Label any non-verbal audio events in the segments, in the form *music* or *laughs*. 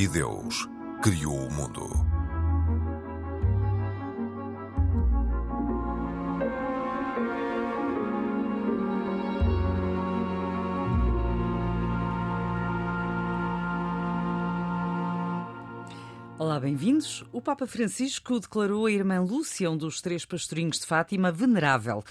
E Deus criou o mundo. Olá, bem-vindos. O Papa Francisco declarou a irmã Lúcia, um dos três pastorinhos de Fátima, venerável.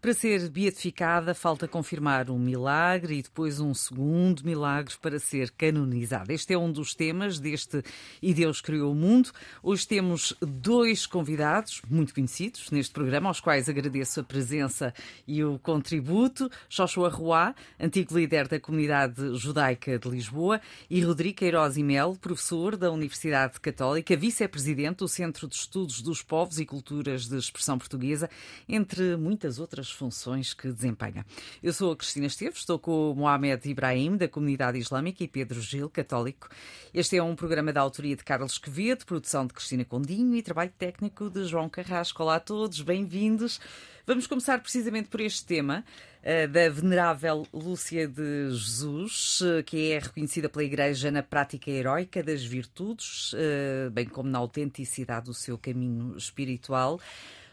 Para ser beatificada, falta confirmar um milagre e depois um segundo milagre para ser canonizada. Este é um dos temas deste E Deus Criou o Mundo. Hoje temos dois convidados muito conhecidos neste programa, aos quais agradeço a presença e o contributo. Joshua Roá, antigo líder da comunidade judaica de Lisboa, e Rodrigo Queiroz e Mel, professor da Universidade Católica, vice-presidente do Centro de Estudos dos Povos e Culturas de Expressão Portuguesa, entre muitas outras as funções que desempenha. Eu sou a Cristina Esteves, estou com o Mohamed Ibrahim, da comunidade islâmica, e Pedro Gil, católico. Este é um programa da autoria de Carlos Quevedo, produção de Cristina Condinho e trabalho técnico de João Carrasco. Olá a todos, bem-vindos. Vamos começar precisamente por este tema uh, da venerável Lúcia de Jesus, uh, que é reconhecida pela Igreja na prática heroica das virtudes, uh, bem como na autenticidade do seu caminho espiritual.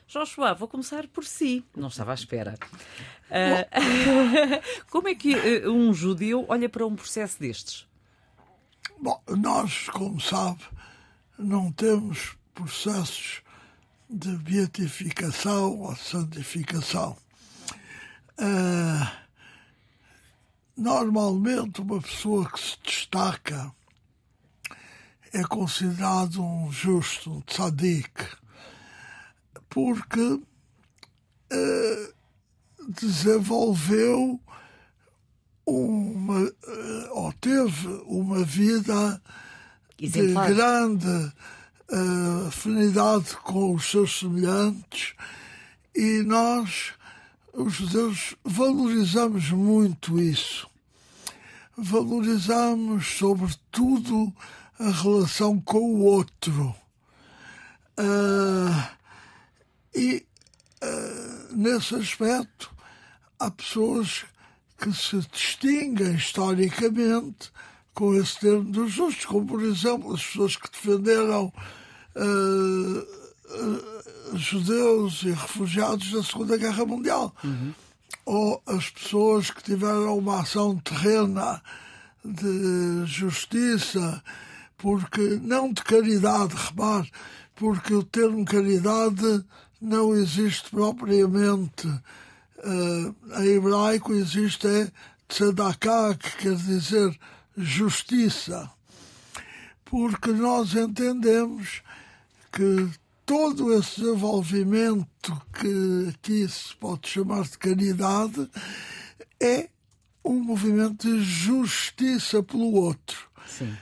Joshua, vou começar por si. Não estava à espera. Uh, *laughs* como é que uh, um judeu olha para um processo destes? Bom, nós, como sabe, não temos processos de beatificação ou santificação. Uh, normalmente, uma pessoa que se destaca é considerado um justo, um tzadik porque uh, desenvolveu uma, uh, ou teve uma vida Exemplar. de grande uh, afinidade com os seus semelhantes e nós, os judeus, valorizamos muito isso. Valorizamos, sobretudo, a relação com o outro. Uh, e, uh, nesse aspecto, há pessoas que se distinguem historicamente com esse termo dos justos, como, por exemplo, as pessoas que defenderam uh, uh, judeus e refugiados da Segunda Guerra Mundial. Uhum. Ou as pessoas que tiveram uma ação terrena de justiça, porque não de caridade, repare, porque o termo caridade não existe propriamente uh, em hebraico, existe é tzedakah, que quer dizer justiça. Porque nós entendemos que todo esse desenvolvimento que aqui se pode chamar de caridade é um movimento de justiça pelo outro, Sim.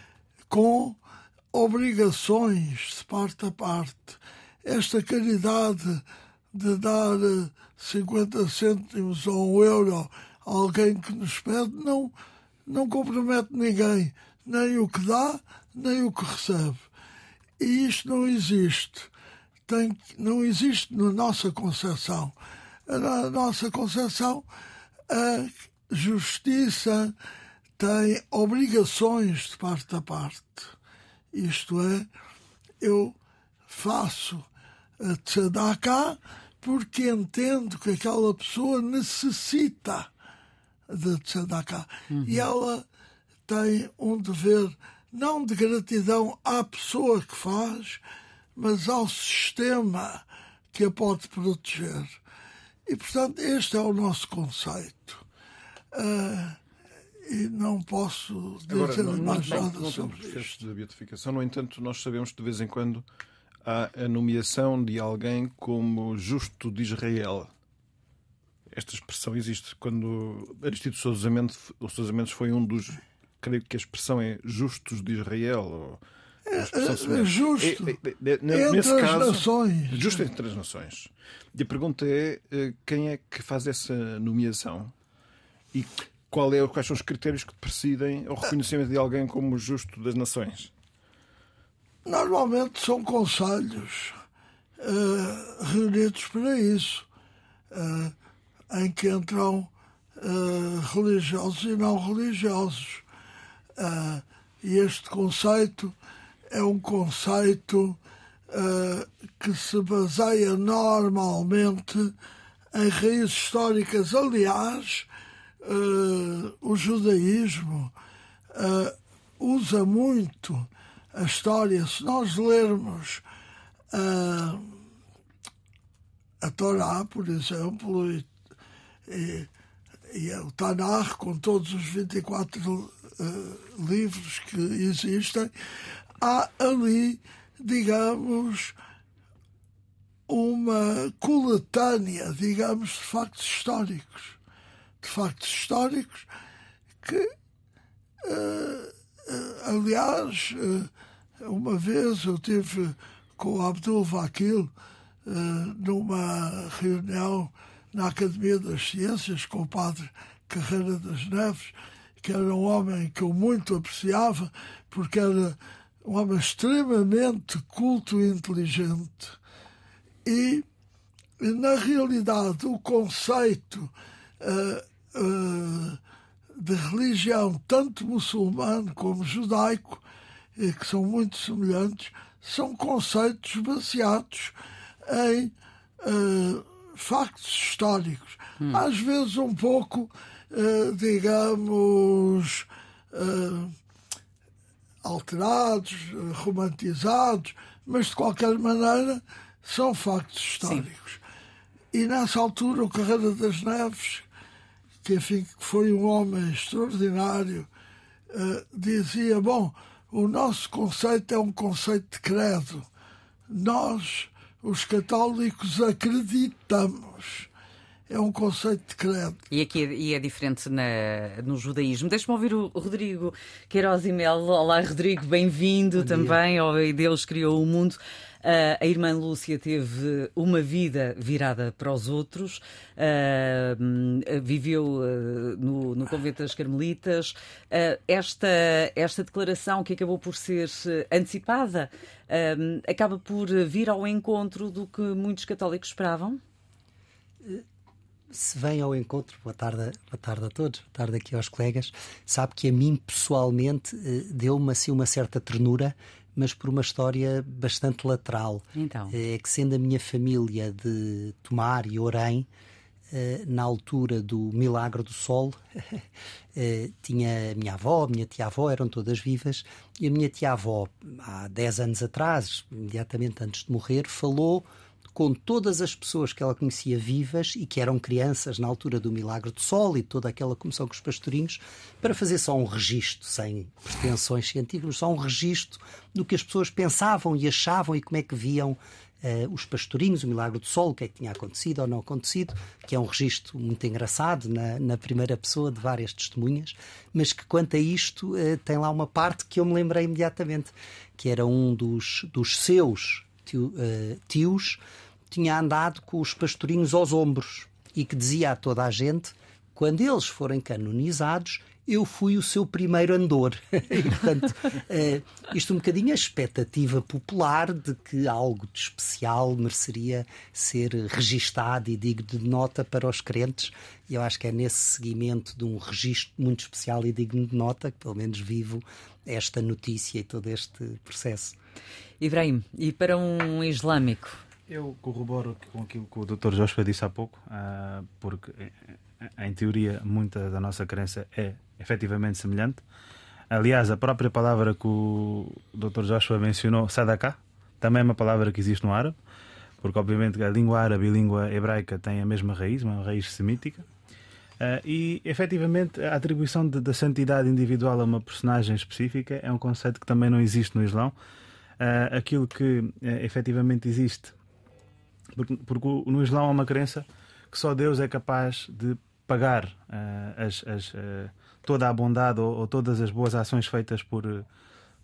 com obrigações de parte a parte esta caridade de dar 50 cêntimos ou um euro a alguém que nos pede não, não compromete ninguém, nem o que dá, nem o que recebe. E isto não existe. Tem, não existe na nossa concepção. Na nossa concepção, a justiça tem obrigações de parte a parte. Isto é, eu faço a tzedakah porque entendo que aquela pessoa necessita de tzedakah. Uhum. E ela tem um dever não de gratidão à pessoa que faz, mas ao sistema que a pode proteger. E, portanto, este é o nosso conceito. Uh, e não posso dizer Agora, mais nada não sobre isto. processo de beatificação, no entanto, nós sabemos que de vez em quando a nomeação de alguém como justo de Israel. Esta expressão existe. Quando Aristides Sousa Mendes, foi um dos. Creio que a expressão é justos de Israel. Ou, é, é, justo. É, é, é, entre nesse as caso, nações. Justo entre as nações. E a pergunta é eh, quem é que faz essa nomeação? E qual é, quais são os critérios que presidem o reconhecimento de alguém como justo das nações? Normalmente são conselhos uh, reunidos para isso, uh, em que entram uh, religiosos e não religiosos. E este conceito é um conceito que se baseia normalmente em raízes históricas. Aliás, o judaísmo usa muito a história. Se nós lermos a Torá, por exemplo, e, e, e o Tanakh, com todos os 24 uh, livros que existem, há ali, digamos, uma coletânea, digamos, de factos históricos. De factos históricos que, uh, uh, aliás, uma vez eu tive com o Abdul Vakil numa reunião na Academia das Ciências com o padre Carreira das Neves, que era um homem que eu muito apreciava, porque era um homem extremamente culto e inteligente. E, na realidade, o conceito uh, uh, de religião, tanto muçulmano como judaico, que são muito semelhantes, são conceitos baseados em uh, factos históricos. Hum. Às vezes um pouco, uh, digamos, uh, alterados, romantizados, mas de qualquer maneira são factos históricos. Sim. E nessa altura o Carreira das Neves, que enfim foi um homem extraordinário, dizia, bom, o nosso conceito é um conceito de credo. Nós os católicos acreditamos. É um conceito de credo. E aqui é, e é diferente na, no judaísmo. Deixa-me ouvir o Rodrigo Queiroz e Melo. Olá, Rodrigo, bem-vindo também ao Deus Criou o Mundo. Uh, a irmã Lúcia teve uma vida virada para os outros, uh, viveu uh, no, no, convento das Carmelitas. esta, esta declaração, que acabou por ser antecipada, acaba por vir ao encontro do que muitos católicos esperavam? se vem ao encontro, boa tarde, boa tarde a todos, boa tarde aqui aos colegas, sabe que a mim pessoalmente deu-me assim uma certa ternura mas por uma história bastante lateral. Então. É que sendo a minha família de Tomar e Orém, eh, na altura do Milagre do Sol, *laughs* eh, tinha a minha avó, a minha tia-avó, eram todas vivas, e a minha tia-avó, há 10 anos atrás, imediatamente antes de morrer, falou com todas as pessoas que ela conhecia vivas e que eram crianças na altura do Milagre do Sol e toda aquela comissão com os pastorinhos, para fazer só um registro, sem pretensões científicas, só um registro do que as pessoas pensavam e achavam e como é que viam uh, os pastorinhos, o Milagre do Sol, o que é que tinha acontecido ou não acontecido, que é um registro muito engraçado na, na primeira pessoa de várias testemunhas, mas que quanto a isto uh, tem lá uma parte que eu me lembrei imediatamente, que era um dos, dos seus uh, tios tinha andado com os pastorinhos aos ombros e que dizia a toda a gente: quando eles forem canonizados, eu fui o seu primeiro andor. *laughs* e, portanto, uh, isto um bocadinho a expectativa popular de que algo de especial mereceria ser registado e digno de nota para os crentes. E eu acho que é nesse seguimento de um registro muito especial e digno de nota que, pelo menos, vivo esta notícia e todo este processo. Ibrahim, e para um islâmico? Eu corroboro com aquilo que o Dr. Joshua disse há pouco, ah, porque, em teoria, muita da nossa crença é efetivamente semelhante. Aliás, a própria palavra que o Dr. Joshua mencionou, sadaqah, também é uma palavra que existe no árabe, porque, obviamente, a língua árabe e a língua hebraica têm a mesma raiz, uma raiz semítica. Uh, e efetivamente a atribuição da santidade individual a uma personagem específica é um conceito que também não existe no Islão. Uh, aquilo que uh, efetivamente existe porque no Islão há uma crença que só Deus é capaz de pagar uh, as, as, uh, toda a bondade ou, ou, todas as boas ações feitas por,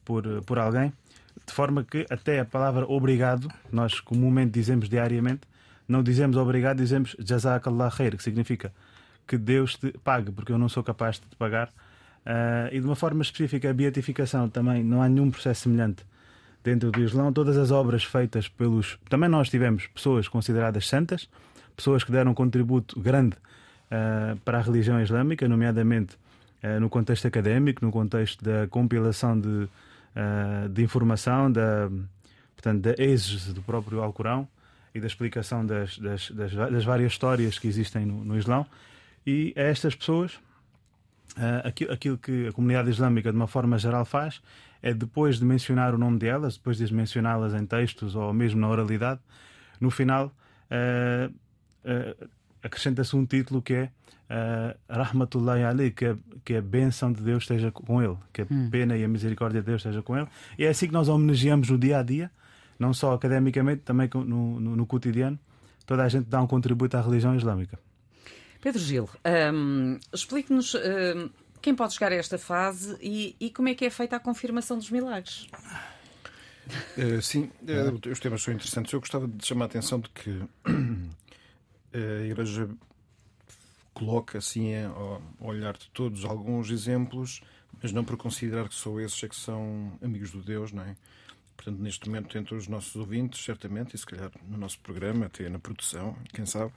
por, por alguém, de forma que até a palavra obrigado, nós comumente dizemos diariamente, não dizemos obrigado, dizemos jazakallah khair, que significa que Deus te pague, porque eu não sou capaz de te pagar. Uh, e de uma forma específica, a beatificação também não há nenhum processo semelhante dentro do Islão, todas as obras feitas pelos. Também nós tivemos pessoas consideradas santas, pessoas que deram um contributo grande uh, para a religião islâmica, nomeadamente no contexto académico, no contexto da compilação de, uh, de informação, da, portanto, da exegese do próprio Alcorão e da explicação das, das, das, das várias histórias que existem no, no Islão. E a estas pessoas, uh, aquilo, aquilo que a comunidade islâmica, de uma forma geral, faz é depois de mencionar o nome delas, depois de mencioná-las em textos ou mesmo na oralidade, no final uh, uh, acrescenta-se um título que é uh, Rahmatullahi Ali, que é, que é a bênção de Deus esteja com ele, que a hum. pena e a misericórdia de Deus esteja com ele. E é assim que nós homenageamos no dia a dia, não só academicamente, também no, no, no cotidiano. Toda a gente dá um contributo à religião islâmica. Pedro Gil, um, explique-nos um, quem pode chegar a esta fase e, e, como é que é feita a confirmação dos milagres. Uh, sim, uh, os temas são interessantes. Eu gostava de chamar a atenção de que *coughs* a Igreja coloca assim ao olhar de todos alguns exemplos, mas não por considerar que só esses é que são amigos do Deus, não é? Portanto, neste momento, entre os nossos ouvintes, certamente, e se calhar no nosso programa, até na produção, quem sabe,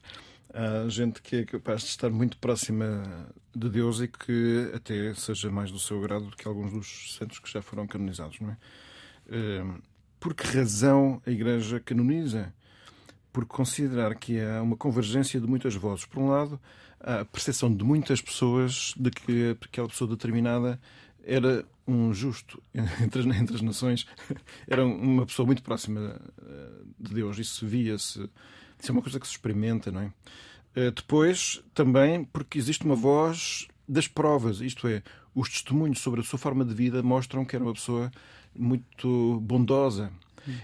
há gente que é capaz de estar muito próxima de Deus e que até seja mais do seu grado do que alguns dos santos que já foram canonizados, não é? Hum, por que razão a Igreja canoniza? Por considerar que há uma convergência de muitas vozes. Por um lado, a percepção de muitas pessoas de que aquela pessoa determinada era um justo *laughs* entre entre as nações, *laughs* era uma pessoa muito próxima eh, de Deus. Isso via-se. Isso é uma coisa que se experimenta, não é? Eh, depois, também, porque existe uma voz das provas, isto é, os testemunhos sobre a sua forma de vida mostram que era uma pessoa muito bondosa.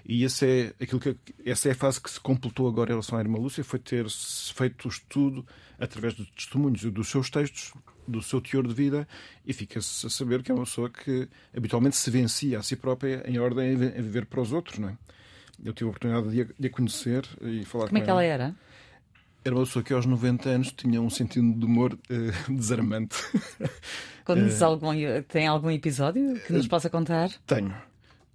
E essa é, aquilo que, essa é a fase que se completou agora em relação à Irmã Lúcia, foi ter feito o estudo através dos testemunhos e dos seus textos, do seu teor de vida, e fica-se a saber que é uma pessoa que habitualmente se vencia a si própria em ordem a viver para os outros. Não é? Eu tive a oportunidade de a, conhecer e falar Como com é que ela era? Era uma pessoa que aos 90 anos tinha um sentido de humor uh, *laughs* desarmante. uh, algum, tem algum episódio que nos possa contar? Tenho.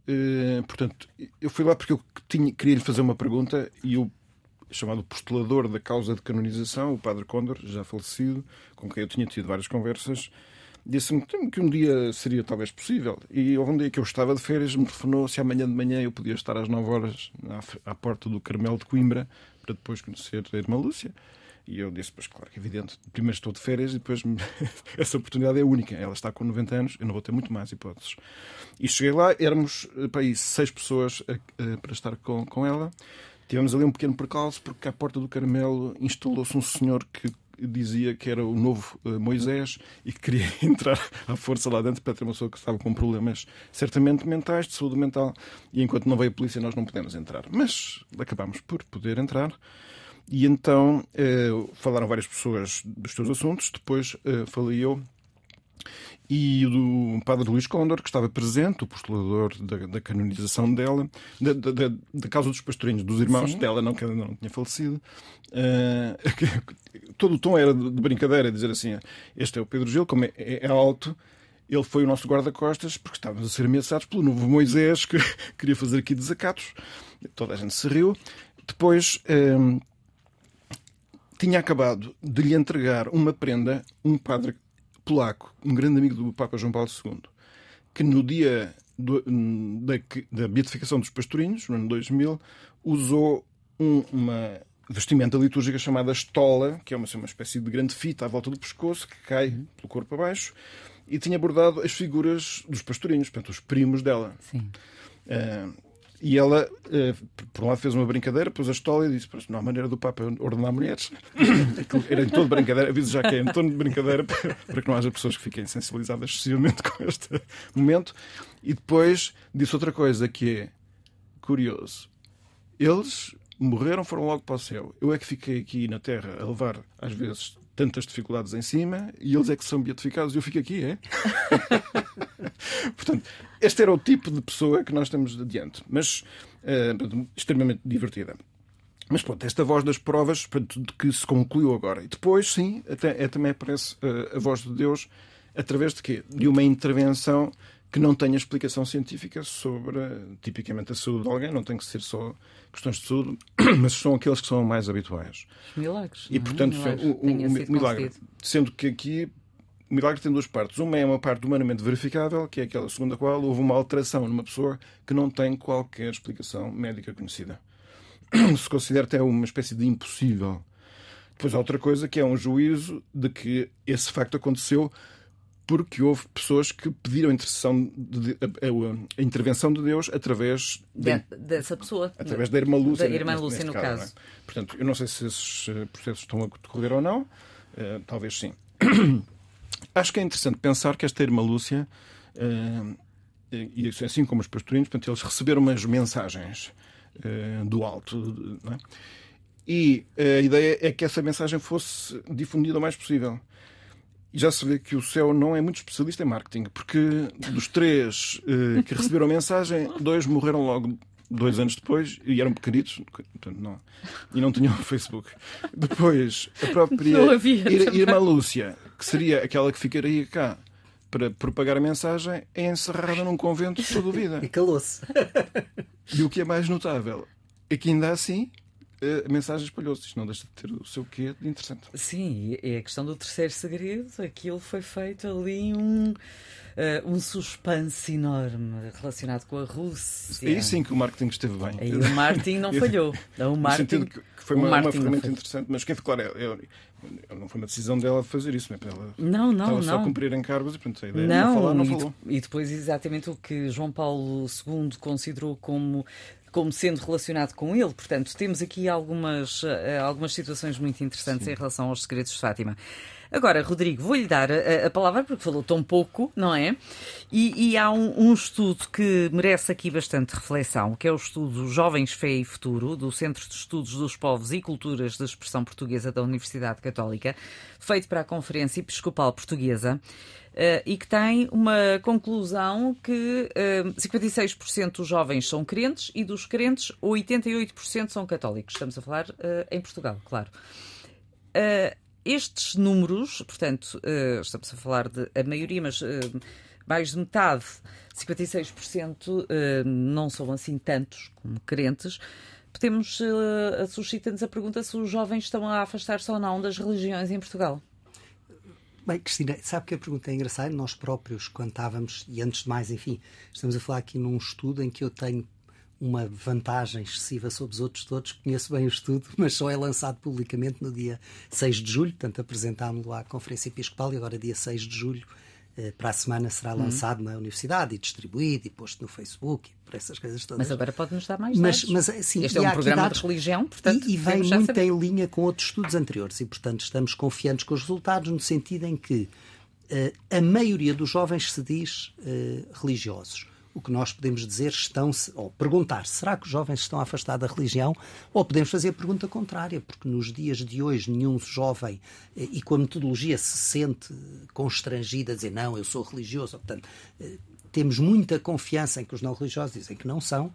Uh, portanto, eu fui lá porque eu tinha, queria lhe fazer uma pergunta e o chamado postulador da causa de canonização, o Padre Condor, já falecido, com quem eu tinha tido várias conversas, disse-me que um dia seria talvez possível. E houve um dia que eu estava de férias, me telefonou se amanhã de manhã eu podia estar às 9 horas à porta do Carmelo de Coimbra para depois conhecer a irmã Lúcia. E eu disse, pois claro que é evidente, primeiro estou de férias e depois *laughs* essa oportunidade é única. Ela está com 90 anos, eu não vou ter muito mais hipóteses. E cheguei lá, éramos eh, para aí seis pessoas a, a, para estar com, com ela. Tivemos ali um pequeno percalço porque à porta do Carmelo instalou-se um senhor que dizia que era o novo uh, Moisés e que queria *laughs* entrar à força lá dentro para ter uma pessoa que estava com problemas certamente mentais, de saúde mental, e enquanto não veio a polícia nós não pudemos entrar. Mas acabámos por poder entrar. E então uh, falaram várias pessoas dos seus assuntos, depois uh, falei eu e do padre Luís Condor, que estava presente, o postulador da, da canonização dela, da, da, da, causa dos pastorinhos, dos irmãos Sim. dela, não, que ainda não tinha falecido. Uh, *laughs* todo o tom era de brincadeira, dizer assim: este é o Pedro Gil, como é, é, é alto. Ele foi o nosso guarda-costas porque estávamos a ser ameaçados pelo novo Moisés que *laughs* queria fazer aqui desacatos. Toda a gente se riu. Depois uh, tinha acabado de lhe entregar uma prenda um padre polaco, um grande amigo do Papa João Paulo II, que no dia do, da, da, beatificação dos pastorinhos, no ano 2000, usou um, uma vestimenta litúrgica chamada estola, que é uma, uma espécie de grande fita à volta do pescoço, que cai pelo corpo abaixo, e tinha abordado as figuras dos pastorinhos, portanto, os primos dela. Sim. Uh, e ela, eh, por um lado, fez uma brincadeira, pôs a estola e disse: Não há maneira do Papa ordenar mulheres. *coughs* Era em todo brincadeira, aviso já que é em todo de brincadeira, *laughs* para que não haja pessoas que fiquem sensibilizadas excessivamente *laughs* com este momento. E depois disse outra coisa que é curioso: eles morreram, foram logo para o céu. Eu é que fiquei aqui na Terra a levar, às vezes, tantas dificuldades em cima e eles é que são beatificados e eu fico aqui, é? *laughs* Portanto, este era o tipo de pessoa que nós temos adiante, mas uh, extremamente divertida. Mas pronto, esta voz das provas que se concluiu agora. E depois, sim, até, é, também aparece uh, a voz de Deus através de quê? De uma intervenção que não tenha explicação científica sobre, tipicamente, a saúde de alguém. Não tem que ser só questões de saúde, *clears throat* mas são aqueles que são mais habituais. Os milagres. E, portanto, é? o, o, o milagre. Sendo que aqui o milagre tem duas partes. Uma é uma parte humanamente verificável, que é aquela segundo a qual houve uma alteração numa pessoa que não tem qualquer explicação médica conhecida. *clears throat* Se considera até uma espécie de impossível. Depois há outra coisa que é um juízo de que esse facto aconteceu porque houve pessoas que pediram a, de, a, a intervenção de Deus através de, dessa pessoa, através da irmã Lúcia, da irmã Lúcia no caso. caso. É? Portanto, eu não sei se esses eh, processos estão a decorrer ou não, uh, talvez sim. *clears throat* Acho que é interessante pensar que esta irmã Lúcia, uh, e assim como os pastorinhos, portanto, eles receberam umas mensagens uh, do alto. É? E a ideia é que essa mensagem fosse difundida o mais possível. E já se vê que o céu não é muito especialista em marketing, porque dos três uh, que receberam a mensagem, dois morreram logo dois anos depois e eram pequenitos portanto, não, e não tinham *laughs* Facebook. Depois, a própria irmã Lúcia, que seria aquela que ficaria cá para propagar a mensagem, é encerrada num convento toda a vida. E calou-se. E o que é mais notável é que ainda assim a mensagem espalhou-se. Isto não deixa de ter o seu quê de interessante. Sim, é a questão do terceiro segredo. Aquilo foi feito ali um, uh, um suspense enorme relacionado com a Rússia. Aí sim que o marketing esteve bem. Aí o marketing não *laughs* falhou. O marketing, no sentido que foi uma, uma ferramenta interessante, mas quem, claro, é, é, não foi uma decisão dela fazer isso, ela não, não, estava não. só a cumprir encargos e pronto, a ideia não, não falar, não e falou. E depois exatamente o que João Paulo II considerou como como sendo relacionado com ele. Portanto, temos aqui algumas, eh, algumas situações muito interessantes Sim. em relação aos segredos de Fátima. Agora, Rodrigo, vou-lhe dar a, a, palavra porque falou tão pouco, não é? E, e há um, um, estudo que merece aqui bastante reflexão, que é o estudo Jovens, Fé e Futuro, do Centro de Estudos dos Povos e Culturas da Expressão Portuguesa da Universidade Católica, feito para a Conferência Episcopal Portuguesa. Uh, e que tem uma conclusão que uh, eh, 56% dos jovens são crentes e dos crentes 88% são católicos. Estamos a falar uh, em Portugal, claro. Estes números, portanto, estamos a falar de a maioria, mas mais de metade, 56%, não são assim tantos como crentes. Podemos, uh, suscita-nos a pergunta se os jovens estão a afastar-se ou não das religiões em Portugal. Bem, Cristina, sabe que a pergunta é engraçada? Nós próprios, quando estávamos, e antes de mais, enfim, estamos a falar aqui num estudo em que eu tenho uma vantagem excessiva sobre os outros todos. Conheço bem o estudo, *laughs* mas só é lançado publicamente no dia 6 de julho, portanto apresentámos-lo à Conferência Episcopal e agora dia 6 de julho eh, para a semana será lançado uhum. na universidade e distribuído e posto no Facebook por essas coisas todas. Mas agora pode-nos dar mais mas, mas eh, sim, Este é um programa dados, de religião, portanto. E, e vem muito saber. em linha com outros estudos anteriores e, portanto, estamos confiantes com os resultados no sentido em que uh, a maioria dos jovens se diz uh, religiosos o que nós podemos dizer estão-se, ou perguntar, será que os jovens estão a afastar da religião? Ou podemos fazer a pergunta contrária, porque nos dias de hoje nenhum jovem, eh, e com a metodologia se sente constrangido a dizer não, eu sou religioso, portanto, eh, temos muita confiança em que os não religiosos dizem que não são,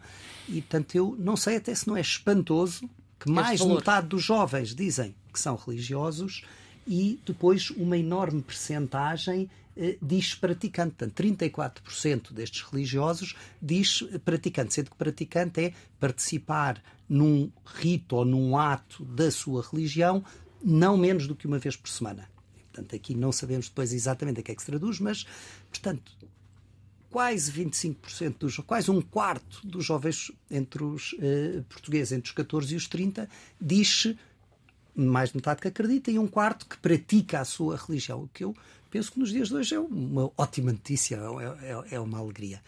e portanto eu não sei até se não é espantoso que mais de metade dos jovens dizem que são religiosos e depois uma enorme percentagem eh, diz praticante. Portanto, 34% destes religiosos diz praticante, sendo que praticante é participar num rito ou num ato da sua religião não menos do que uma vez por semana. Portanto, aqui não sabemos depois exatamente a que é que se traduz, mas, portanto, quase 25% dos quase um quarto dos jovens entre os uh, portugueses entre os 14 e os 30 diz mais de metade que acredita e um quarto que pratica a sua religião, o que eu penso que nos dias de hoje é uma ótima notícia, é, é, é uma alegria.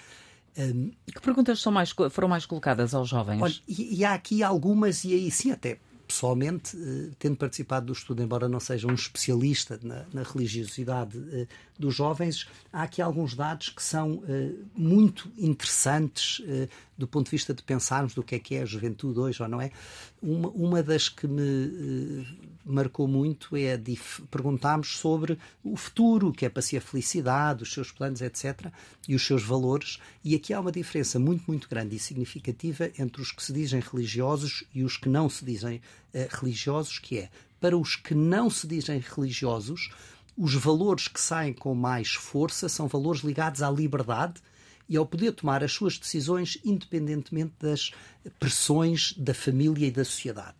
Um, que perguntas são mais, foram mais colocadas aos jovens? Olha, e, e, há aqui algumas, e aí sim, até pessoalmente, eh, tendo participado do estudo, embora não seja um especialista na, na religiosidade eh, dos jovens, há aqui alguns dados que são eh, muito interessantes do ponto de vista de pensarmos do que é que é a juventude hoje ou não é. Uma, uma das que me marcou muito é perguntarmos sobre o futuro, que é para si a felicidade, os seus planos, etc., e os seus valores. E aqui há uma diferença muito, muito grande e significativa entre os que se dizem religiosos e os que não se dizem uh, religiosos, que é, para os que não se dizem religiosos, os valores que saem com mais força são valores ligados à liberdade e ao poder tomar as suas decisões independentemente das pressões da família e da sociedade.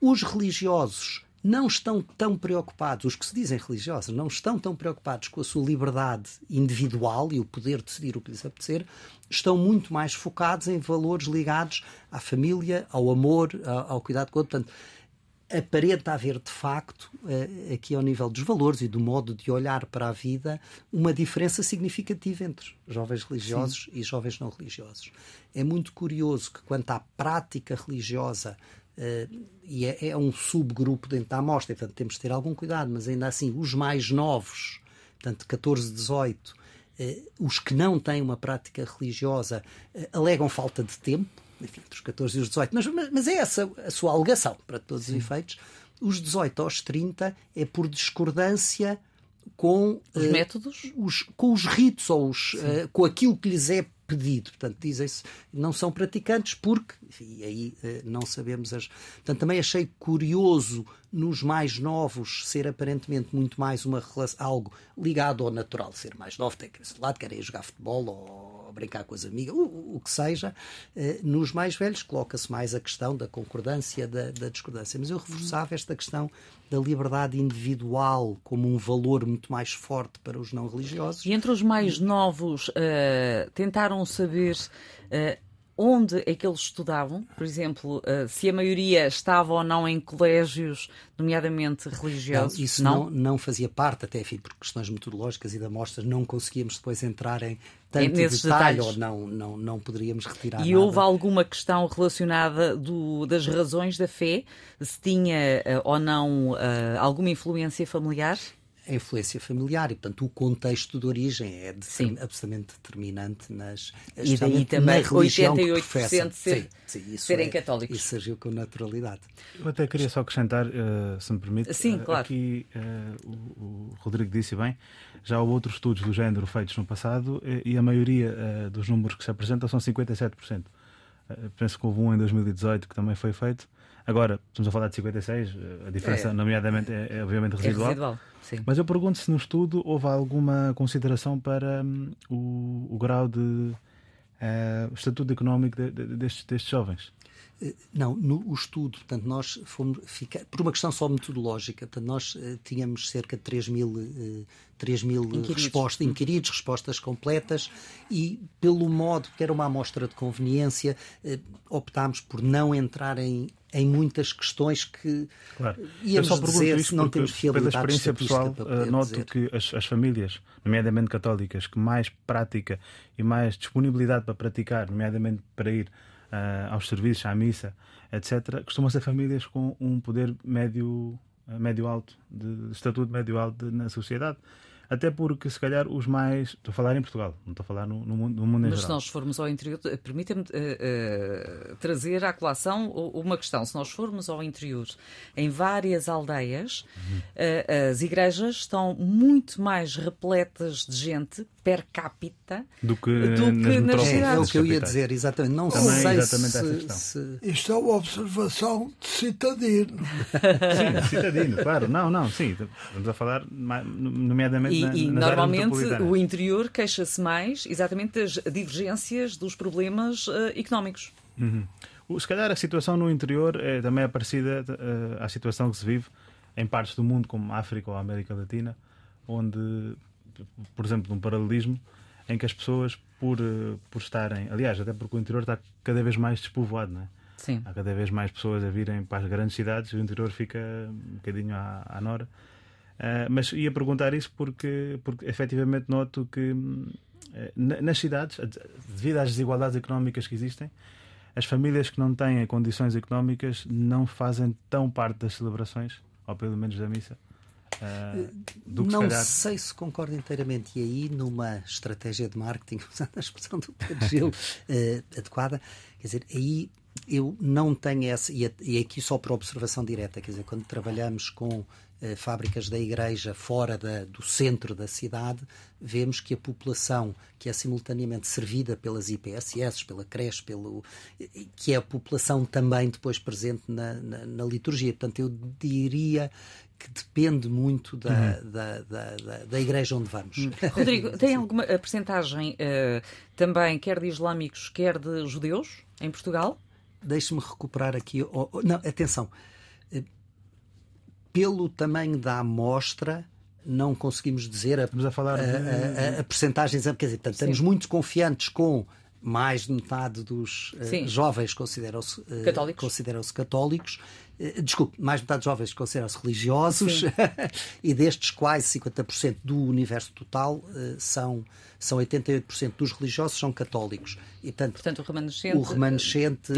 Os religiosos não estão tão preocupados, os que se dizem religiosos, não estão tão preocupados com a sua liberdade individual e o poder decidir o que lhes apetecer, estão muito mais focados em valores ligados à família, ao amor, ao cuidado com o outro. Portanto, aparenta haver de facto, eh, aqui ao nível dos valores e do modo de olhar para a vida, uma diferença significativa entre jovens religiosos Sim. e jovens não religiosos. É muito curioso que, quanto à prática religiosa, Uh, e é, é, um subgrupo dentro da amostra, portanto temos de ter algum cuidado, mas ainda assim, os mais novos, portanto 14, 18, uh, os que não têm uma prática religiosa, alegam falta de tempo, enfim, entre os 14 e os 18, mas, mas é essa a sua alegação, para todos Sim. os efeitos. Os 18 aos 30 é por discordância com os métodos, os, com os ritos ou os, com aquilo que lhes é pedido. Portanto, dizem-se não são praticantes porque, e aí eh, não sabemos as. Portanto, também achei curioso nos mais novos ser aparentemente muito mais uma algo ligado ao natural, ser mais novo, tem que esse lado, querem jogar futebol ou brincar com as amigas, o, o que seja. Eh, nos mais velhos coloca-se mais a questão da concordância, da, da discordância. Mas eu reforçava esta questão da liberdade individual como um valor muito mais forte para os não religiosos. E entre os mais novos, uh, tentaram saber uh, onde é que eles estudavam, por exemplo, uh, se a maioria estava ou não em colégios, nomeadamente religiosos. Não, isso não? não, não fazia parte, até enfim, por questões metodológicas e de amostras, não conseguíamos depois entrar em tanto Nesses detalhe detalhes. ou não, não, não poderíamos retirar. E nada. houve alguma questão relacionada do, das razões da fé? Se tinha uh, ou não uh, alguma influência familiar? A influência familiar e, portanto, o contexto de origem é de, absolutamente determinante nas E daí também 88% ser, sim, sim, serem é, católicos. Isso surgiu com naturalidade. Eu até queria só acrescentar, uh, se me permite, sim, uh, claro. aqui uh, o, o, Rodrigo disse bem, já houve outros estudos do género feitos no passado e a maioria dos números que se apresentam são 57%. penso que houve um em 2018 que também foi feito. Agora, estamos a falar de 56, a diferença, é. nomeadamente, é, é obviamente residual. É residual. Sim. Mas eu pergunto se no estudo houve alguma consideração para um, o, o, grau de uh, estatuto económico de, de, destes, destes jovens. Eh, não, no o estudo, portanto, nós fomos ficar, por uma questão só metodológica, portanto, nós uh, tínhamos cerca de 3 mil, uh, 3 mil respostas, inquiridos, respostas completas, e pelo modo que era uma amostra de conveniência, uh, optámos por não entrar em, em muitas questões que claro. íamos Eu só dizer se não temos Pela experiência pessoal, uh, noto dizer. que as, as, famílias, nomeadamente católicas, que mais prática e mais disponibilidade para praticar, nomeadamente para ir uh, aos serviços, à missa, etc., costumam ser famílias com um poder médio, médio alto, de, de estatuto médio alto de, na sociedade. Até porque, se calhar, os mais. Estou a falar em Portugal, não estou a falar no, no mundo, no mundo em Mas geral. se nós formos ao interior, eh, permita-me uh, uh, trazer à colação uma questão. Se nós formos ao interior, em várias aldeias, uhum. uh, as igrejas estão muito mais repletas de gente per capita do que, do que nas, cidades. É, é, o que eu ia dizer, exatamente. Não Também sei exatamente se, se... Isto é uma observação de citadino. sim, citadino, claro. Não, não, sim. Estamos a falar, nomeadamente e, na, e normalmente o interior queixa-se mais exatamente das divergências dos problemas uh, económicos. Uhum. Se calhar a situação no interior é também é parecida uh, à situação que se vive em partes do mundo, como África ou América Latina, onde, por exemplo, num paralelismo em que as pessoas, por, uh, por estarem. Aliás, até porque o interior está cada vez mais despovoado, não é? Sim. Há cada vez mais pessoas a virem para as grandes cidades e o interior fica um bocadinho à, à nora. Uh, mas ia perguntar isso porque, porque efetivamente noto que uh, nas cidades, devido às desigualdades económicas que existem, as famílias que não têm condições económicas não fazem tão parte das celebrações, ou pelo menos da missa. Uh, não se calhar... sei se concordo inteiramente. E aí, numa estratégia de marketing, *laughs* usando a expressão do Pedro Gil *laughs* adequada, quer dizer, aí eu não tenho essa, e aqui só por observação direta, quer dizer, quando trabalhamos com eh, fábricas da igreja fora da, do centro da cidade, vemos que a população que é simultaneamente servida pelas IPSS, pela creche, pelo, que é a população também depois presente na, na, na liturgia. Portanto, eu diria que depende muito da, uhum. da, da, da, da, igreja onde vamos. Uhum. *laughs* Rodrigo, tem alguma percentagem uh, também, quer de islâmicos, quer de judeus, em Portugal? Deixe-me recuperar aqui. Oh, oh, não, atenção pelo tamanho da amostra, não conseguimos dizer a, Estamos a falar a, de- a, a, a percentagens. Quer dizer, portanto, estamos muito confiantes com mais de metade dos Sim. jovens consideram-se eh, Católicos. consideram-se católicos. Eh, Desculpe, mais de metade dos jovens consideram-se religiosos *laughs* e destes quase 50% do universo total são, são 88% dos religiosos são católicos. E, portanto, Portanto, o remanescente. o remanescente,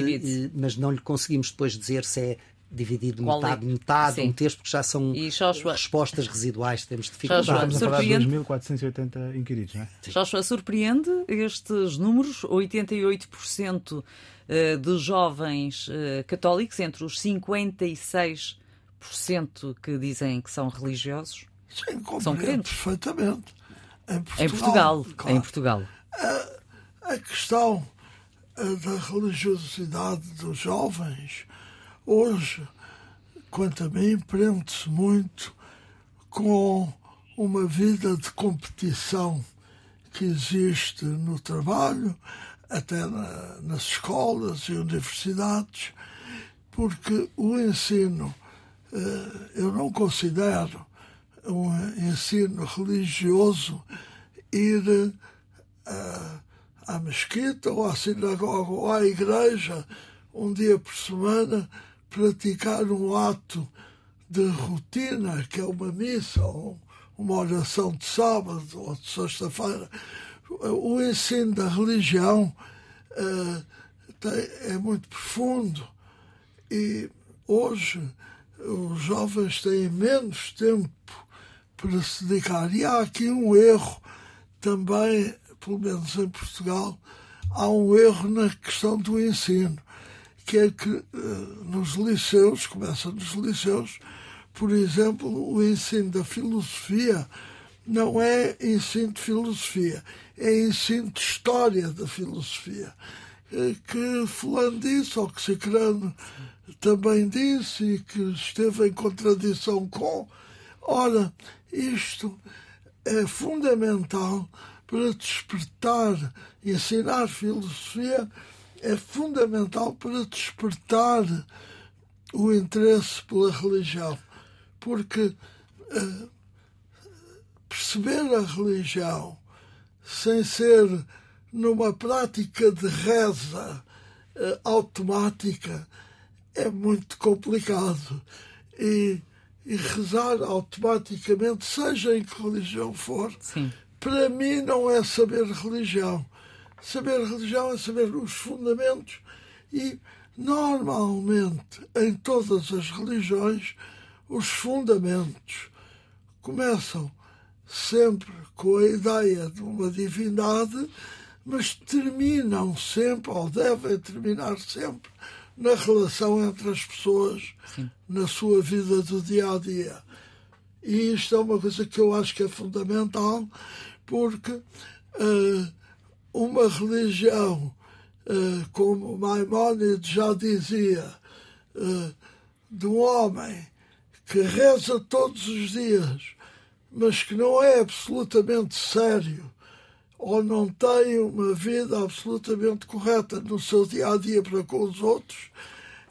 mas não lhe conseguimos depois dizer se é dividido Qual é? metade, metade, Sim. um terço, porque já são Joshua- respostas residuais, temos Joshua, dificuldades. Estamos a falar de Surpreende. 2.480 inquiridos, não é? Joshua, surpreende estes números? 88% eh, de jovens eh, católicos, entre os 56% que dizem que são religiosos. Sim, São compreendo crentes. perfeitamente. Em Portugal. Em Portugal. claro. Em Portugal. A questão eh, da religiosidade dos jovens, hoje, quanto a mim, prende-se muito com uma vida de competição que existe no trabalho, até na- nas escolas e universidades, porque o ensino, eh, eu não considero um ensino religioso ir eh, à mesquita ou à sinagoga ou à igreja um dia por semana praticar um ato de rotina, que é uma missa ou uma oração de sábado ou de sexta-feira. O ensino da religião eh, é muito profundo e hoje os jovens têm menos tempo para se dedicar. E há aqui um erro também, pelo menos em Portugal, há um erro na questão do ensino, que é que eh, nos liceus, começa nos liceus, por exemplo, o ensino da filosofia não é ensino de filosofia, é ensino de história da filosofia. Eh, Que fulano disse, ou que Cicrano também disse, e que esteve em contradição com. Ora, isto é fundamental para despertar, ensinar filosofia é fundamental para despertar o interesse pela religião, porque eh, perceber a religião sem ser numa prática de reza eh, automática é muito complicado. E, e rezar automaticamente, seja em que religião for, Sim. para mim não é saber religião. Saber religião é saber os fundamentos e normalmente em todas as religiões os fundamentos começam sempre com a ideia de uma divindade, mas terminam sempre, ou devem terminar sempre, na relação entre as pessoas, na sua vida do dia a dia. E isto é uma coisa que eu acho que é fundamental, porque eh, uma religião, eh, como Maimónides já dizia, eh, de um homem que reza todos os dias, mas que não é absolutamente sério ou não tem uma vida absolutamente correta no seu dia a dia para com os outros,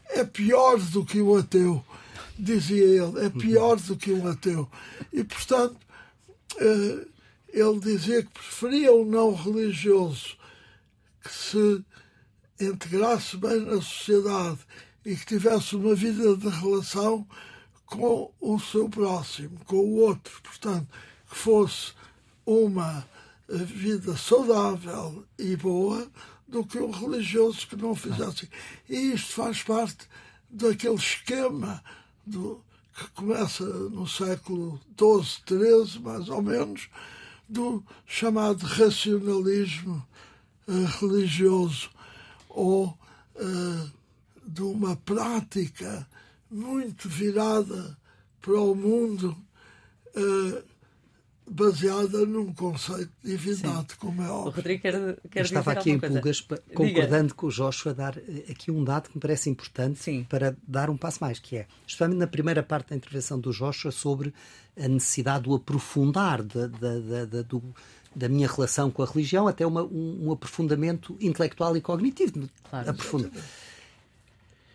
é pior do que o ateu, dizia ele, é pior do que um ateu. E, portanto, eh, ele dizia que preferia um não religioso que se integrasse bem na sociedade e que tivesse uma vida de relação com o seu próximo, com o outro. Portanto, que fosse uma vida saudável e boa do que um religioso que não fizesse. E isto faz parte daquele esquema do, que começa no século XII, XIII, mais ou menos, do chamado racionalismo eh, religioso ou eh, de uma prática muito virada para o mundo eh, baseada num conceito de divindade, como é O óbvio. Rodrigo quer, quer Eu estava dizer aqui em pulgas, pa- Diga. concordando com o Joshua, a dar eh, aqui um dado que me parece importante Sim. para dar um passo mais, que é, especialmente na primeira parte da intervenção do Joshua, sobre a necessidade do aprofundar da, da, da, da- do- da minha relação com a religião até uma- um, um aprofundamento intelectual e cognitivo. Claro. Aprofunda.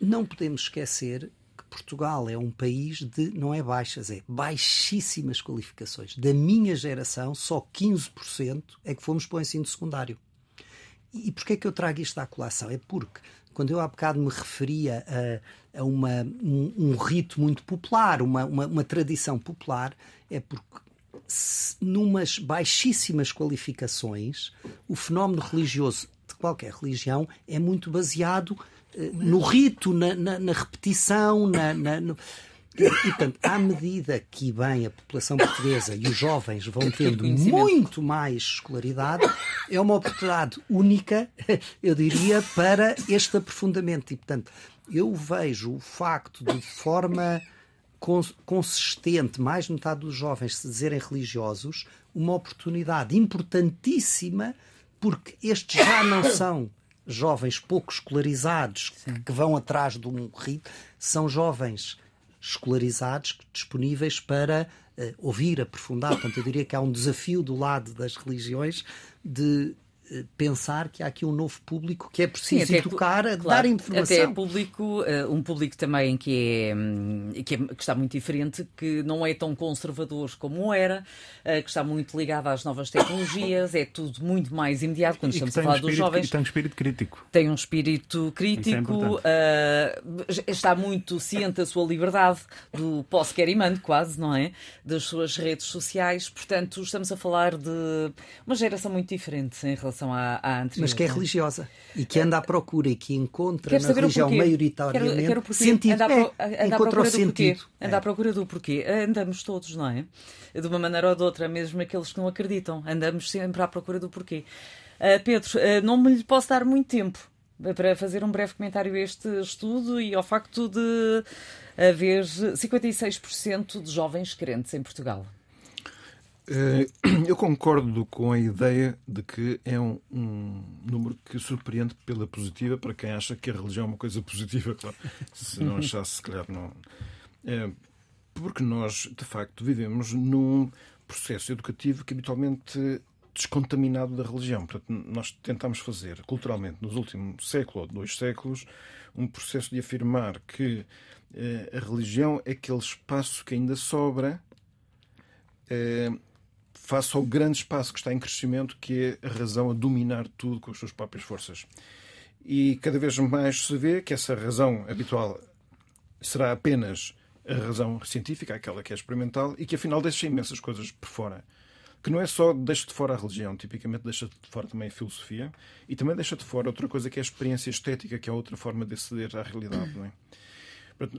Não podemos esquecer que Portugal é um país de, não é baixas, é baixíssimas qualificações. Da minha geração, só 15% é que fomos para o ensino secundário. E porquê é que eu trago isto à colação? É porque quando eu há bocado me referia a, a uma, um, um, rito muito popular, uma, uma, uma tradição popular, é porque numas baixíssimas qualificações, o fenómeno religioso de qualquer religião é muito baseado no rito, na, na, na repetição, na, na no... E, portanto, à medida que bem a população portuguesa e os jovens vão tendo muito mais escolaridade, é uma oportunidade única, eu diria, para este aprofundamento. E, portanto, eu vejo o facto de forma consistente, mais de metade dos jovens se dizerem religiosos, uma oportunidade importantíssima, porque estes já não são jovens pouco escolarizados Sim. que vão atrás de um rito, são jovens escolarizados disponíveis para uh, ouvir, aprofundar. Portanto, eu diria que há um desafio do lado das religiões de pensar que há aqui um novo público que é preciso Sim, educar, claro, dar informação. Até é público, eh, um público também que, é, hum, que, é, que, está muito diferente, que não é tão conservador como era, eh, que está muito ligado às novas tecnologias, é tudo muito mais imediato quando estamos a falar um dos jovens. E tem um espírito crítico. Tem um espírito crítico, é uh, está muito ciente da sua liberdade, do posso quer e mando, quase, não é? Das suas redes sociais. Portanto, estamos a falar de uma geração muito diferente em relação relação à, à anterior. Mas que é religiosa e que anda à procura e que encontra na religião maioritariamente quero, quero sentido. Anda pro, é, anda à procura do porquê. Anda à procura do porquê. Andamos todos, não é? De uma maneira ou de outra, mesmo aqueles que não acreditam. Andamos sempre à procura do porquê. Uh, Pedro, uh, não me posso dar muito tempo para fazer um breve comentário a este estudo e ao facto de haver 56% de jovens crentes em Portugal. Eh, *clears throat* eu concordo com a ideia de que é um, um, número que surpreende pela positiva para quem acha que a religião é uma coisa positiva. *laughs* Claro. Se não achasse, se calhar não. É, porque nós, de facto, vivemos num processo educativo que habitualmente descontaminado da religião. Portanto, nós tentamos fazer, culturalmente, nos últimos século ou dois séculos, um processo de afirmar que eh, a religião é aquele espaço que ainda sobra eh, face ao grande espaço que está em crescimento, que é a razão a dominar tudo com as suas próprias forças. E cada vez mais se vê que essa razão habitual será apenas a razão científica, aquela que é experimental, e que afinal deixa imensas coisas por fora. Que não é só deixa de fora a religião, tipicamente deixa de fora também a filosofia, e também deixa de fora outra coisa que é a experiência estética, que é outra forma de aceder à realidade. Não é?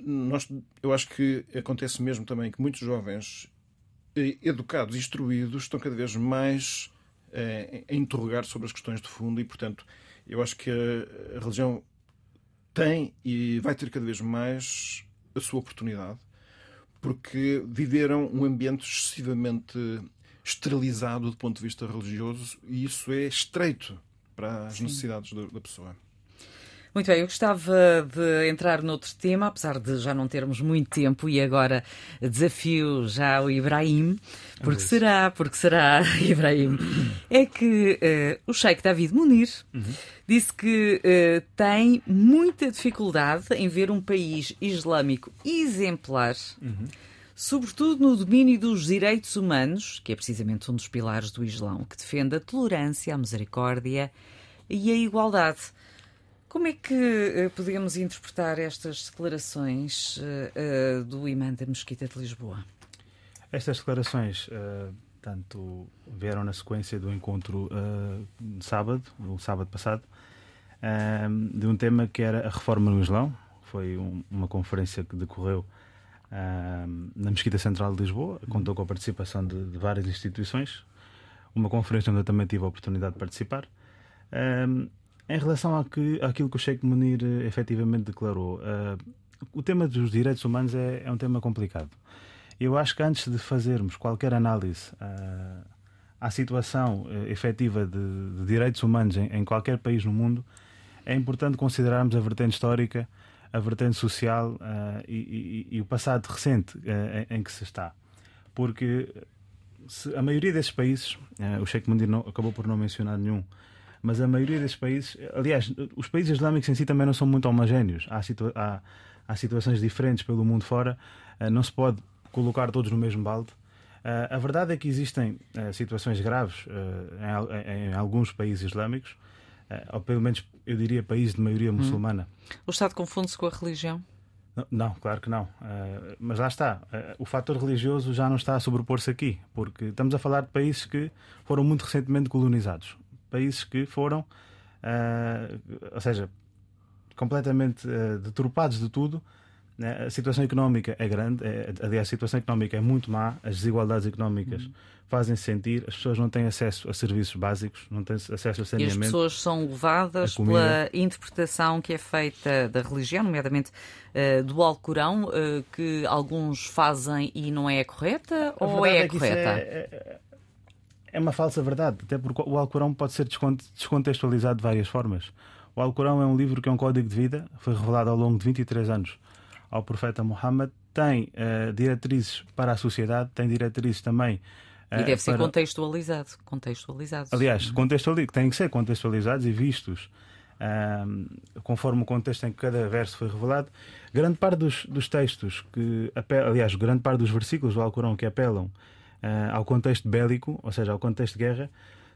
Nós, eu acho que acontece mesmo também que muitos jovens educados, instruídos, estão cada vez mais eh, a interrogar sobre as questões de fundo e, portanto, eu acho que a, religião tem e vai ter cada vez mais a sua oportunidade porque viveram um ambiente excessivamente esterilizado do ponto de vista religioso e isso é estreito para as Sim. necessidades da, da pessoa. Muito bem, eu gostava de entrar noutro tema, apesar de já não termos muito tempo, e agora desafio já o Ibrahim, porque será, porque será, *laughs* Ibrahim, é que uh, o Sheikh David Munir uhum. disse que uh, tem muita dificuldade em ver um país islâmico exemplar. Uhum sobretudo no domínio dos direitos humanos, que é precisamente um dos pilares do Islão, que defende a tolerância, a misericórdia e a igualdade. Como é que uh, podemos interpretar estas declarações uh, uh, do imã da Mesquita de Lisboa? Estas declarações tanto vieram na sequência do encontro de sábado, o sábado passado, de um tema que era a reforma no Islão. Foi um, uma conferência que decorreu na Mesquita Central de Lisboa, contou com a participação de, de várias instituições, uma conferência onde eu também tive a oportunidade de participar. Em relação que, àquilo que o Sheikh Munir uh, efetivamente declarou, uh, o tema dos direitos humanos é, é, um tema complicado. Eu acho que antes de fazermos qualquer análise uh, à situação uh, efetiva de, de, direitos humanos em, em, qualquer país no mundo, é importante considerarmos a vertente histórica, a vertente social uh, e, e, e, o passado recente em, em, que se está. Porque a maioria desses países, o Sheikh Munir não, acabou por não mencionar nenhum, mas a maioria desses países, aliás, os países islâmicos em si também não são muito homogéneos. Há, há, há situações diferentes pelo mundo fora, não se pode colocar todos no mesmo balde. a verdade é que existem situações graves em, alguns países islâmicos, ou pelo menos eu diria países de maioria hum. muçulmana. O Estado confunde-se com a religião? Não, não, claro que não. Uh, mas lá está. Uh, o fator religioso já não está a sobrepor-se aqui, porque estamos a falar de países que foram muito recentemente colonizados. Países que foram, uh, ou seja, completamente deturpados de tudo né? A situação económica é grande, é, aliás, a situação económica é muito má, as desigualdades económicas uhum. fazem-se sentir, as pessoas não têm acesso a serviços básicos, não têm acesso a saneamento. E as pessoas são levadas pela interpretação que é feita da religião, nomeadamente uh, do Alcorão, uh, que alguns fazem e não é correta, a ou é, é correta? É, uma falsa verdade, até porque o Alcorão pode ser descontextualizado de várias formas. O Alcorão é um livro que é um código de vida, foi revelado ao longo de 23 anos ao profeta Muhammad, tem uh, diretrizes para a sociedade, tem diretrizes também. Uh, e deve ser para... contextualizado. contextualizado. Aliás, contextualiz... têm que ser contextualizados e vistos uh, conforme o contexto em que cada verso foi revelado. Grande parte dos, dos textos, que apel... aliás, grande parte dos versículos do Alcorão que apelam ao contexto bélico, ou seja, ao contexto de guerra,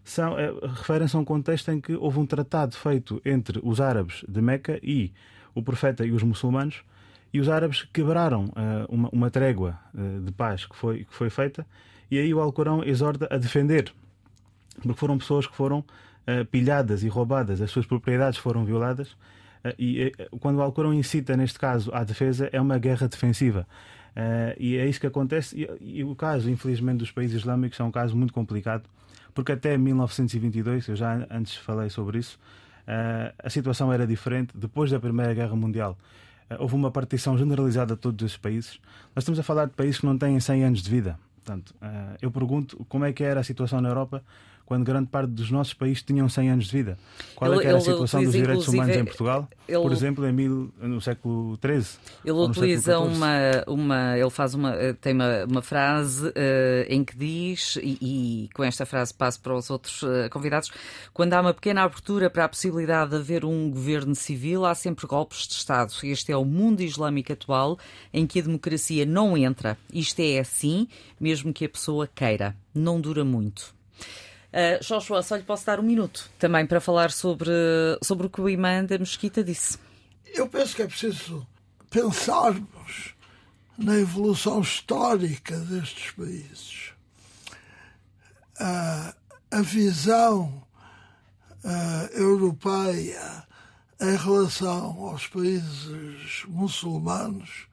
são, referem-se a um contexto em que houve um tratado feito entre os árabes de Meca e o profeta e os muçulmanos e os árabes quebraram uh, uma, uma, trégua uh, de paz que foi, que foi feita, e aí o Alcorão exorta a defender, porque foram pessoas que foram uh, pilhadas e roubadas, as suas propriedades foram violadas, e quando o Alcorão incita, neste caso, à defesa, é uma guerra defensiva. E é isso que acontece, e, e o caso, infelizmente, dos países islâmicos é um caso muito complicado, porque até 1922, eu já antes falei sobre isso, a situação era diferente depois da Primeira Guerra Mundial. Eh, houve uma partição generalizada a todos esses países. Nós estamos a falar de países que não têm 100 anos de vida. Portanto, eu pergunto como é que era a situação na Europa quando grande parte dos nossos países tinham 100 anos de vida. Qual ele, é era a situação dos direitos humanos em Portugal, ele, por exemplo, em mil, no século XIII? Ele utiliza uma, uma, ele faz uma, eh, tem uma, uma frase uh, em que diz, e, e, com esta frase passo para os outros uh, convidados, quando há uma pequena abertura para a possibilidade de haver um governo civil, há sempre golpes de Estado. Este é o mundo islâmico atual em que a democracia não entra. Isto é assim, mesmo que a pessoa queira. Não dura muito. Uh, Joshua, só lhe posso dar um minuto também para falar sobre, sobre o que o imã da Mesquita disse. Eu penso que é preciso pensarmos na evolução histórica destes países. Uh, a visão uh, europeia em relação aos países muçulmanos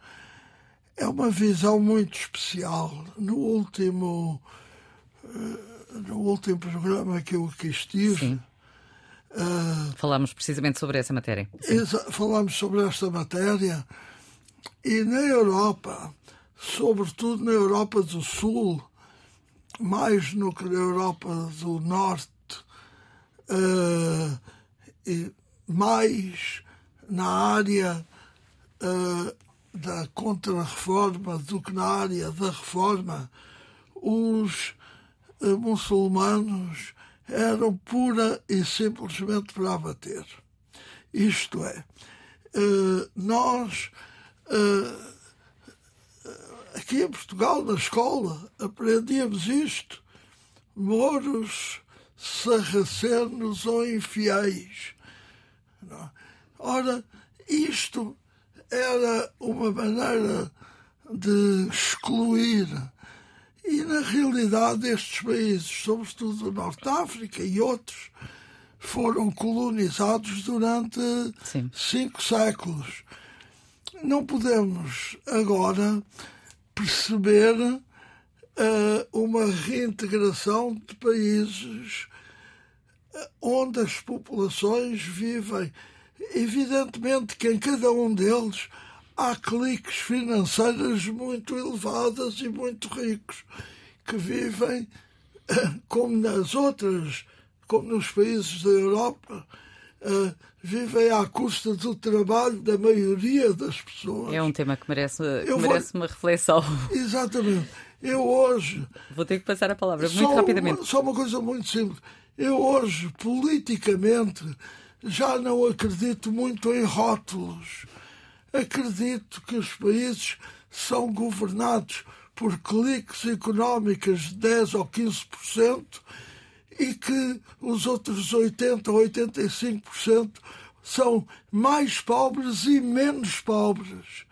é uma visão muito especial. No último. Uh, no último programa que eu aqui estive. Uh, falámos precisamente sobre essa matéria. Falámos sobre esta matéria e na Europa, sobretudo na Europa do Sul, mais no que na Europa do Norte, uh, e mais na área uh, da contra-reforma do que na área da reforma, os muçulmanos eram pura e simplesmente para abater. Isto é, eh, nós eh, aqui em Portugal, na escola, aprendíamos isto. Moros, sarracenos ou infiéis. Ora, isto era uma maneira de excluir e, na realidade, estes países, sobretudo o Norte de África e outros, foram colonizados durante Sim. cinco séculos. Não podemos agora perceber uh, uma reintegração de países eh, onde as populações vivem. Evidentemente que em cada um deles há cliques financeiras muito elevadas e muito ricos que vivem *laughs* como nas outras, como nos países da Europa, uh, vivem à custa do trabalho da maioria das pessoas. É um tema que merece, que merece uma reflexão. Exatamente. Eu hoje. Vou ter que passar a palavra muito rapidamente. Uma, só uma coisa muito simples. Eu hoje, politicamente, já não acredito muito em rótulos acredito que os países são governados por cliques económicas de 10 ou 15% e que os outros 80 ou 85% são mais pobres e menos pobres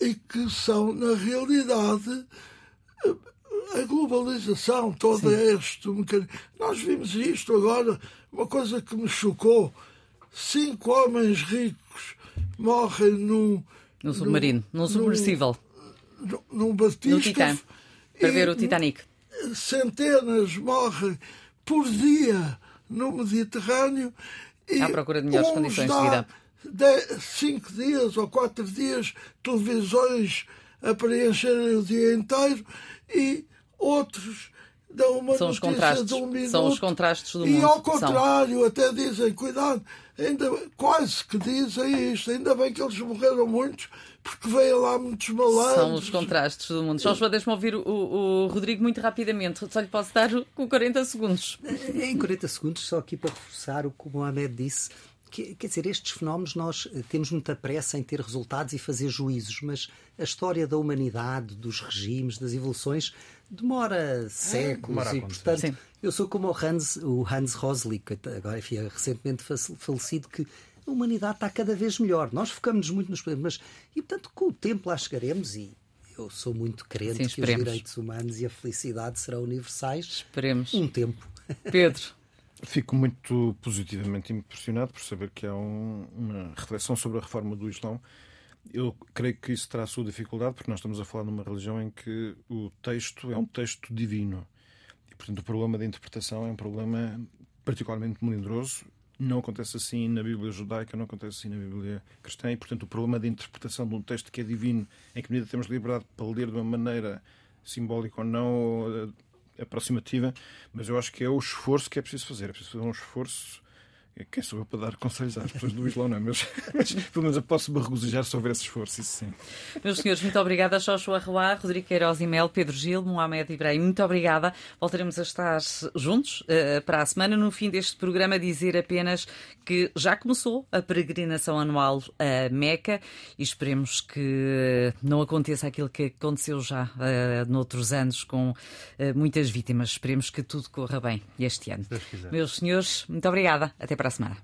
e que são, na realidade, a globalização, todo este mecanismo. Nós vimos isto agora, uma coisa que me chocou. Cinco homens ricos morrem num. No submarino, num, num submersível. Num, num batista. No Titã, para ver o Titanic. Centenas morrem por dia no Mediterrâneo. E à procura de melhores condições de vida. De cinco dias ou quatro dias, televisões a preencherem o dia inteiro e outros dão uma são os contrastes, um minuto, São os contrastes do e mundo. E ao contrário, são. até dizem, cuidado, ainda, quase que dizem isto, ainda bem que eles morreram muitos, porque veio lá muitos malandros. São os contrastes do mundo. João, deixa-me ouvir o, o, Rodrigo muito rapidamente. Só lhe posso dar com 40 segundos. Em 40 segundos, só aqui para reforçar o que o Mohamed disse. Que, quer dizer, estes fenómenos nós eh, temos muita pressa em ter resultados e fazer juízos, mas a história da humanidade, dos regimes, das evoluções, demora séculos demora e, portanto, Sim. eu sou como o Hans, o Hans Rosling, agora enfim, é recentemente falecido, que a humanidade está cada vez melhor. Nós focamos muito nos problemas, mas e portanto com o tempo lá chegaremos e eu sou muito crente Sim, que os direitos humanos e a felicidade serão universais. Esperemos. Um tempo. Pedro. *laughs* Fico muito positivamente impressionado por saber que há um, uma reflexão sobre a reforma do Islão. Eu creio que isso terá a sua dificuldade, porque nós estamos a falar numa religião em que o texto é um texto divino. E, portanto, o problema da interpretação é um problema particularmente melindroso não acontece assim na Bíblia judaica, não acontece assim na Bíblia cristã, e portanto o problema de interpretação de um texto que é divino, em que medida temos liberdade para ler de uma maneira simbólica ou não, eh, aproximativa, mas eu acho que é o esforço que é preciso fazer. É preciso fazer um esforço quem sou eu para dar conselhos às pessoas do Islão, não é? Mas, mas pelo menos eu posso me regozijar sobre esse esforço, isso sim. Meus senhores, muito obrigada. Joshua Roá, Rodrigo Queiroz e Mel, Pedro Gil, Mohamed Ibrahim, muito obrigada. Voltaremos a estar juntos uh, para a semana. No fim deste programa, dizer apenas que já começou a peregrinação anual a Meca e esperemos que não aconteça aquilo que aconteceu já uh, noutros anos com uh, muitas vítimas. Esperemos que tudo corra bem este ano. Meus senhores, muito obrigada. Até para a.